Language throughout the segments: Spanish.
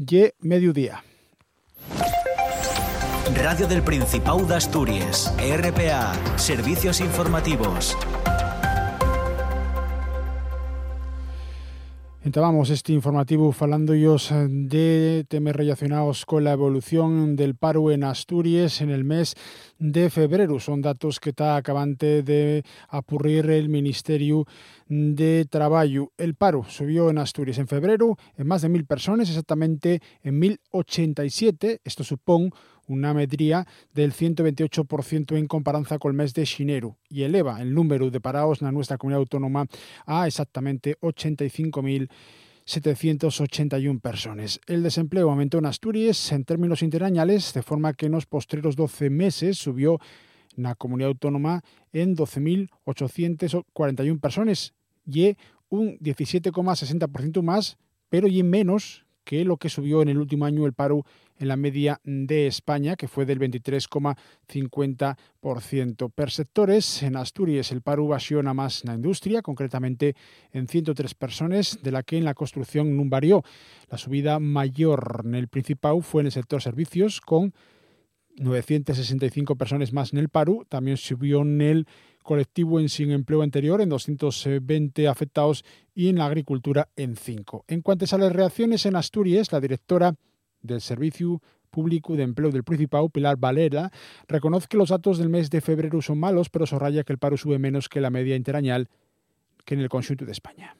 y mediodía. Radio del Principado de Asturias, RPA, Servicios Informativos. Entabamos este informativo falándoos de temas relacionados con la evolución del paro en Asturias en el mes de febrero. Son datos que está acabante de apurrir el Ministerio de Trabajo. El paro subió en Asturias en febrero en más de mil personas, exactamente en 1087. Esto supone una medría del 128% en comparanza con el mes de xinero y eleva el número de parados en nuestra comunidad autónoma a exactamente 85.781 personas. El desempleo aumentó en Asturias en términos interanuales, de forma que en los postreros 12 meses subió en la comunidad autónoma en 12.841 personas y un 17,60% más, pero y menos que lo que subió en el último año el paro en la media de España, que fue del 23,50%. Per sectores, en Asturias el paro basiona más en la industria, concretamente en 103 personas, de la que en la construcción no varió. La subida mayor en el Principado fue en el sector servicios, con 965 personas más en el paro. También subió en el colectivo en sin empleo anterior en 220 afectados y en la agricultura en 5. En cuanto a las reacciones en Asturias, la directora del Servicio Público de Empleo del Principado, Pilar Valera, reconoce que los datos del mes de febrero son malos, pero subraya que el paro sube menos que la media interanual que en el conjunto de España.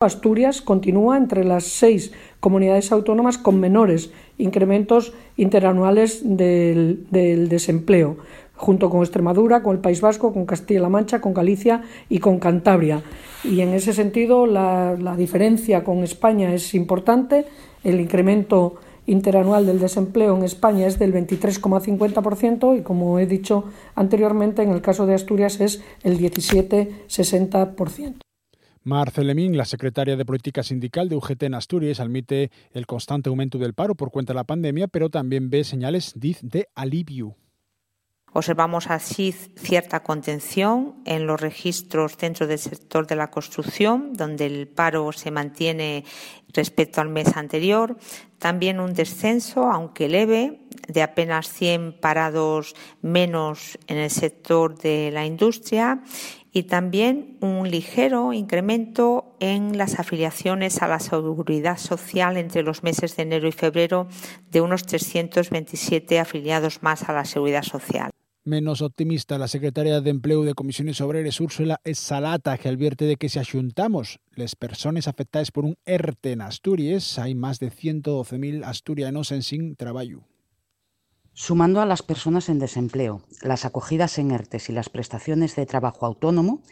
Asturias continúa entre las seis comunidades autónomas con menores incrementos interanuales del desempleo, junto con Extremadura, con el País Vasco, con Castilla-La Mancha, con Galicia y con Cantabria. Y en ese sentido la, diferencia con España es importante. El incremento interanual del desempleo en España es del 23,50% y, como he dicho anteriormente, en el caso de Asturias es el 17,60%. Marcelemín, la secretaria de Política Sindical de UGT en Asturias, admite el constante aumento del paro por cuenta de la pandemia, pero también ve señales de alivio. Observamos así cierta contención en los registros dentro del sector de la construcción, donde el paro se mantiene respecto al mes anterior. También un descenso, aunque leve, de apenas 100 parados menos en el sector de la industria y también un ligero incremento en las afiliaciones a la seguridad social entre los meses de enero y febrero de unos 327 afiliados más a la seguridad social menos optimista la secretaria de Empleo de Comisiones Obreras, Úrsula Salata, que advierte de que si ayuntamos las personas afectadas por un ERTE en Asturias, hay más de 112.000 asturianos en sin trabajo. Sumando a las personas en desempleo, las acogidas en ERTES y las prestaciones de trabajo autónomo,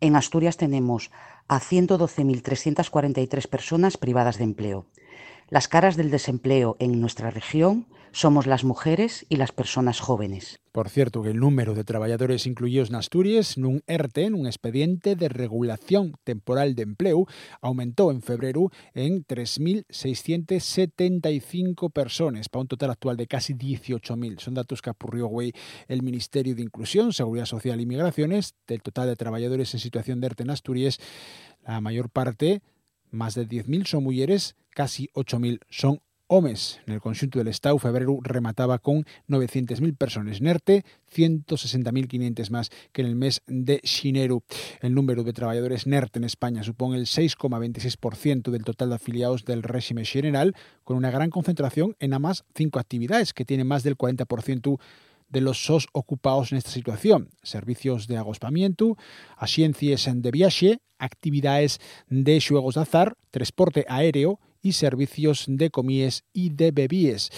en Asturias tenemos a 112.343 personas privadas de empleo. Las caras del desempleo en nuestra región somos las mujeres y las personas jóvenes. Por cierto, que el número de trabajadores incluidos en Asturias nun ERTE, un expediente de regulación temporal de empleo, aumentó en febrero en 3.675 personas, para un total actual de casi 18.000. Son datos que apurrió hoy el Ministerio de Inclusión, Seguridad Social y Migraciones. Del total de trabajadores en situación de ERTE en Asturias, la mayor parte, más de 10.000 son mujeres, casi 8.000 son homes. En el conjunto del Estado, febrero remataba con 900.000 personas. NERTE, 160.500 más que en el mes de xinero. El número de trabajadores NERTE en España supone el 6,26% del total de afiliados del régimen general, con una gran concentración en más cinco actividades, que tienen más del 40% de los SOS ocupados en esta situación. Servicios de agospamiento, asiencias de viaje, actividades de juegos de azar, transporte aéreo y servicios de comíes y de bebíes.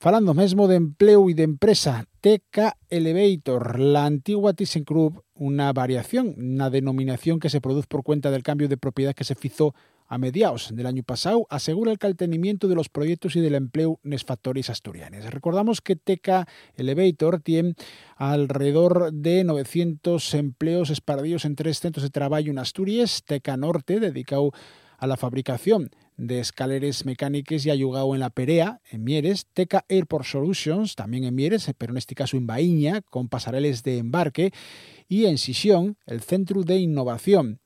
Falando mesmo de empleo y de empresa, TK Elevator, la antigua ThyssenKrupp, una variación, una denominación que se produce por cuenta del cambio de propiedad que se hizo a mediados del año pasado, asegura el caltenimiento de los proyectos y del empleo en asturianes. Recordamos que TK Elevator tiene alrededor de 900 empleos esparcidos en tres centros de trabajo en Asturias, TK Norte, dedicado a la fabricación de escaleras mecánicas y ha jugado en la Perea, en Mieres, Teca Airport Solutions, también en Mieres, pero en este caso en Baíña, con pasareles de embarque, y en Sisión, el Centro de Innovación,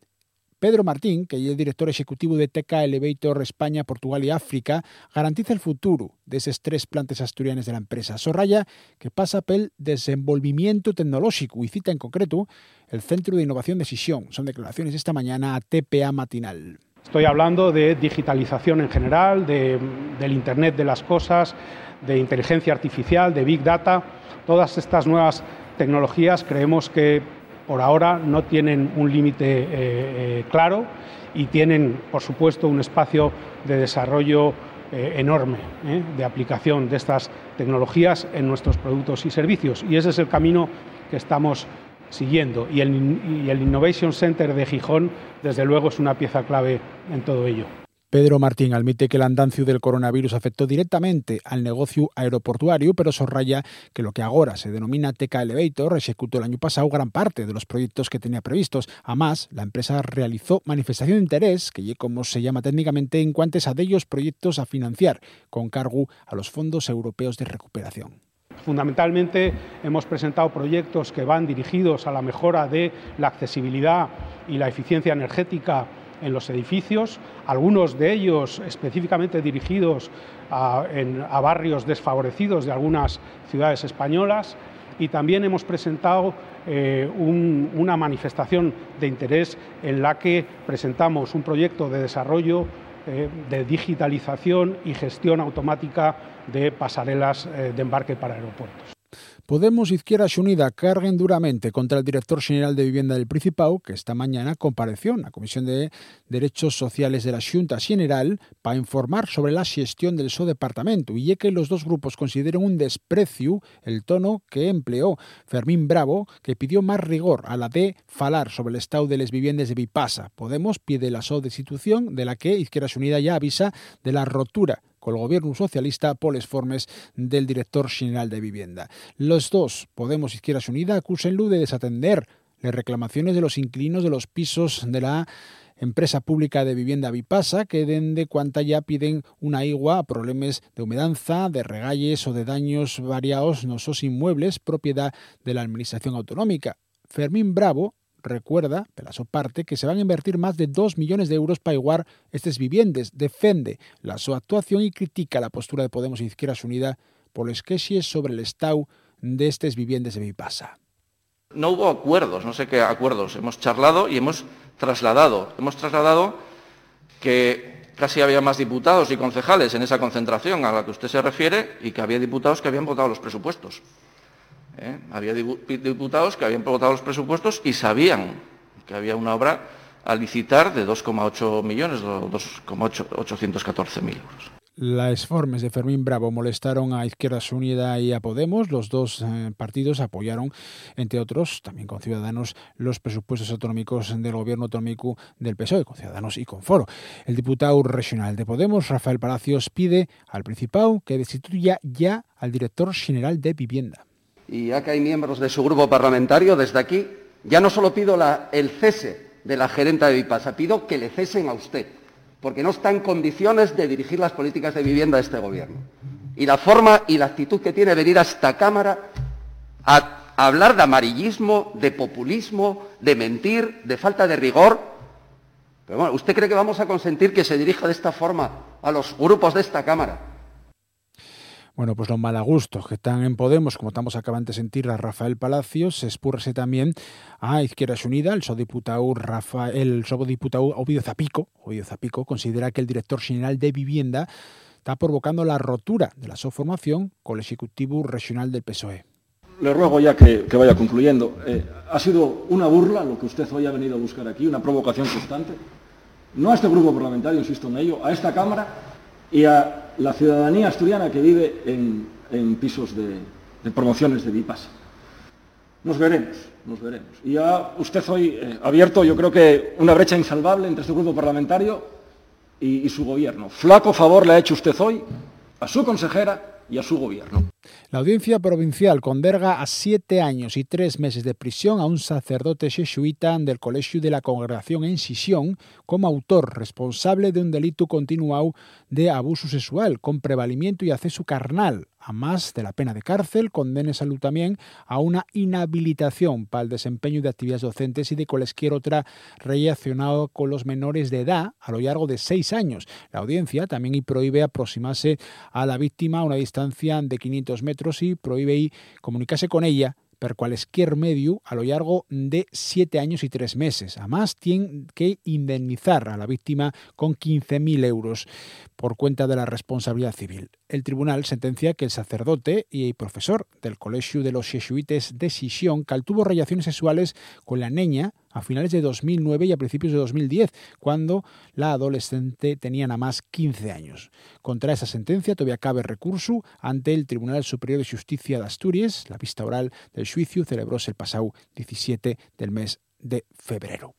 Pedro Martín, que es el director ejecutivo de Teca Elevator España, Portugal y África, garantiza el futuro de esos tres plantes asturianes de la empresa. Sorraya que pasa pel desenvolvimiento tecnológico y cita en concreto el Centro de Innovación de Sisión. Son declaraciones esta mañana a TPA Matinal. Estoy hablando de digitalización en general, de, del Internet de las cosas, de inteligencia artificial, de Big Data. Todas estas nuevas tecnologías creemos que por ahora no tienen un límite eh, eh, claro y tienen, por supuesto, un espacio de desarrollo eh, enorme de aplicación de estas tecnologías en nuestros productos y servicios. Y ese es el camino que estamos siguiendo. Y el, Innovation Center de Gijón, desde luego, es una pieza clave en todo ello. Pedro Martín admite que el andancio del coronavirus afectó directamente al negocio aeroportuario, pero sorraya que lo que ahora se denomina Teca Elevator ejecutó el año pasado gran parte de los proyectos que tenía previstos. Además, la empresa realizó manifestación de interés, que como se llama técnicamente, en cuantes a aquellos proyectos a financiar, con cargo a los fondos europeos de recuperación. Fundamentalmente hemos presentado proyectos que van dirigidos a la mejora de la accesibilidad y la eficiencia energética en los edificios, algunos de ellos específicamente dirigidos a, barrios desfavorecidos de algunas ciudades españolas y también hemos presentado eh, un, una manifestación de interés en la que presentamos un proyecto de desarrollo eh, de digitalización y gestión automática de pasarelas eh, de embarque para aeropuertos. Podemos Izquierda Xunida carguen duramente contra el director general de Vivienda del Principado, que esta mañana compareció en la Comisión de Derechos Sociales de la Xunta General para informar sobre la xestión del so departamento y que los dos grupos consideran un desprecio el tono que empleó Fermín Bravo, que pidió más rigor a la de falar sobre el estado de las viviendas de Vipasa. Podemos pide la so destitución de la que Izquierda Xunida ya avisa de la rotura con el gobierno socialista por les formes del director general de Vivienda. Los dos, Podemos Izquierda Unida, acusenlo de desatender las reclamaciones de los inquilinos de los pisos de la empresa pública de vivienda Vipasa, que dende cuanta ya piden una igua a problemas de humedanza, de regalles o de daños variados en esos inmuebles propiedad de la Administración Autonómica. Fermín Bravo recuerda, de la su parte, que se van a invertir más de 2 millones de euros para igualar estas viviendas. Defende la su actuación y critica la postura de Podemos e Izquierda Unida por los queixes sobre el estado de estas viviendas de Vipasa. No hubo acuerdos, no sé qué acuerdos. Hemos charlado y hemos trasladado. Hemos trasladado que casi había más diputados y concejales en esa concentración a la que usted se refiere y que había diputados que habían votado los presupuestos. ¿Eh? Había diputados que habían votado los presupuestos y sabían que había una obra a licitar de 2,8 millones, 2,814 mil euros. Las formas de Fermín Bravo molestaron a Izquierda Unida y a Podemos. Los dos eh, partidos apoyaron, entre otros, también con Ciudadanos, los presupuestos autonómicos del gobierno autonómico del PSOE, con Ciudadanos y con Foro. El diputado regional de Podemos, Rafael Palacios, pide al Principado que destituya ya al director general de Vivienda y que hay miembros de su grupo parlamentario, desde aquí, ya no solo pido el cese de la gerenta de Vipasa, pido que le cesen a usted, porque no está en condiciones de dirigir las políticas de vivienda de este Gobierno. Y la forma y la actitud que tiene venir a esta Cámara a, a hablar de amarillismo, de populismo, de mentir, de falta de rigor. Pero bueno, ¿usted cree que vamos a consentir que se dirija de esta forma a los grupos de esta Cámara? Bueno, pues los malagustos que están en Podemos, como estamos acabando de sentir a Rafael Palacios, se espúrrese también a Izquierda Unida, el sobdiputado Rafael, el sobdiputado Ovidio Zapico, Ovidio Zapico considera que el director general de Vivienda está provocando la rotura de la subformación con el Ejecutivo Regional del PSOE. Le ruego ya que, que vaya concluyendo. Eh, ha sido una burla lo que usted hoy ha venido a buscar aquí, una provocación constante. No a este grupo parlamentario, insisto en ello, a esta Cámara y a la ciudadanía asturiana que vive en, pisos de, promociones de Vipasa. Nos veremos, nos veremos. Y ha usted hoy eh, abierto, yo creo que, una brecha insalvable entre su grupo parlamentario y, y su gobierno. Flaco favor le ha hecho usted hoy a su consejera y a su gobierno. La audiencia provincial conderga a siete años y tres meses de prisión a un sacerdote jesuita del Colegio de la Congregación en Sisión como autor responsable de un delito continuado de abuso sexual con prevalimiento y acceso carnal a más de la pena de cárcel, condene salud también a una inhabilitación para el desempeño de actividades docentes y de cualquier otra relacionado con los menores de edad a lo largo de seis años. La audiencia también prohíbe aproximarse a la víctima a una distancia de 500 metros y prohíbe comunicarse con ella per cualquier medio a lo largo de siete años y tres meses. Además, tiene que indemnizar a la víctima con 15.000 euros por cuenta de la responsabilidad civil. El tribunal sentencia que el sacerdote y profesor del Colegio de los Jesuites de Sisión tuvo relaciones sexuales con la niña a finales de 2009 y a principios de 2010, cuando la adolescente tenía nada más 15 años. Contra esa sentencia todavía cabe recurso ante el Tribunal Superior de Justicia de Asturias. La vista oral del juicio celebróse el pasado 17 del mes de febrero.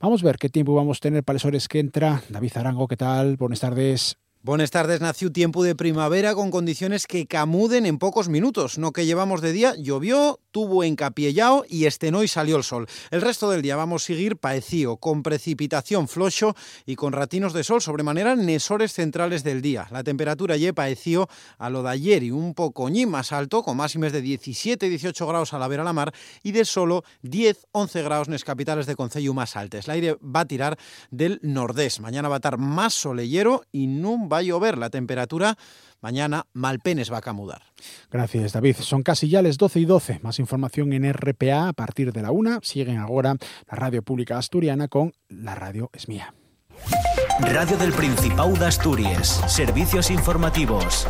Vamos a ver qué tiempo vamos a tener para horas que entra. David Arango, ¿qué tal? Buenas tardes. Buenas tardes, nació tiempo de primavera con condiciones que camuden en pocos minutos. No que llevamos de día, llovió, tuvo encapiellao y este hoy salió el sol. El resto del día vamos a seguir paecío, con precipitación flocho y con ratinos de sol sobremanera nesores centrales del día. La temperatura lle paeció a lo de ayer y un poco más alto, con máximas de 17 y 18 grados a la vera la mar y de solo 10-11 grados en las capitales de Concello más altas. El aire va a tirar del nordés. Mañana va a estar más solellero y no va va a llover. La temperatura mañana Malpenes va a camudar. Gracias, David. Son casi ya las 12 y 12. Más información en RPA a partir de la una. Siguen ahora la Radio Pública Asturiana con La Radio es mía. Radio del Principado de Asturias. Servicios informativos.